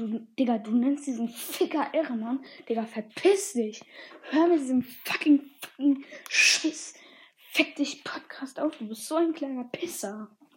Du, Digga, du nennst diesen Ficker Ehrenmann. Digga, verpiss dich. Hör mit diesem fucking, fucking Scheiß. Fick dich Podcast auf. Du bist so ein kleiner Pisser.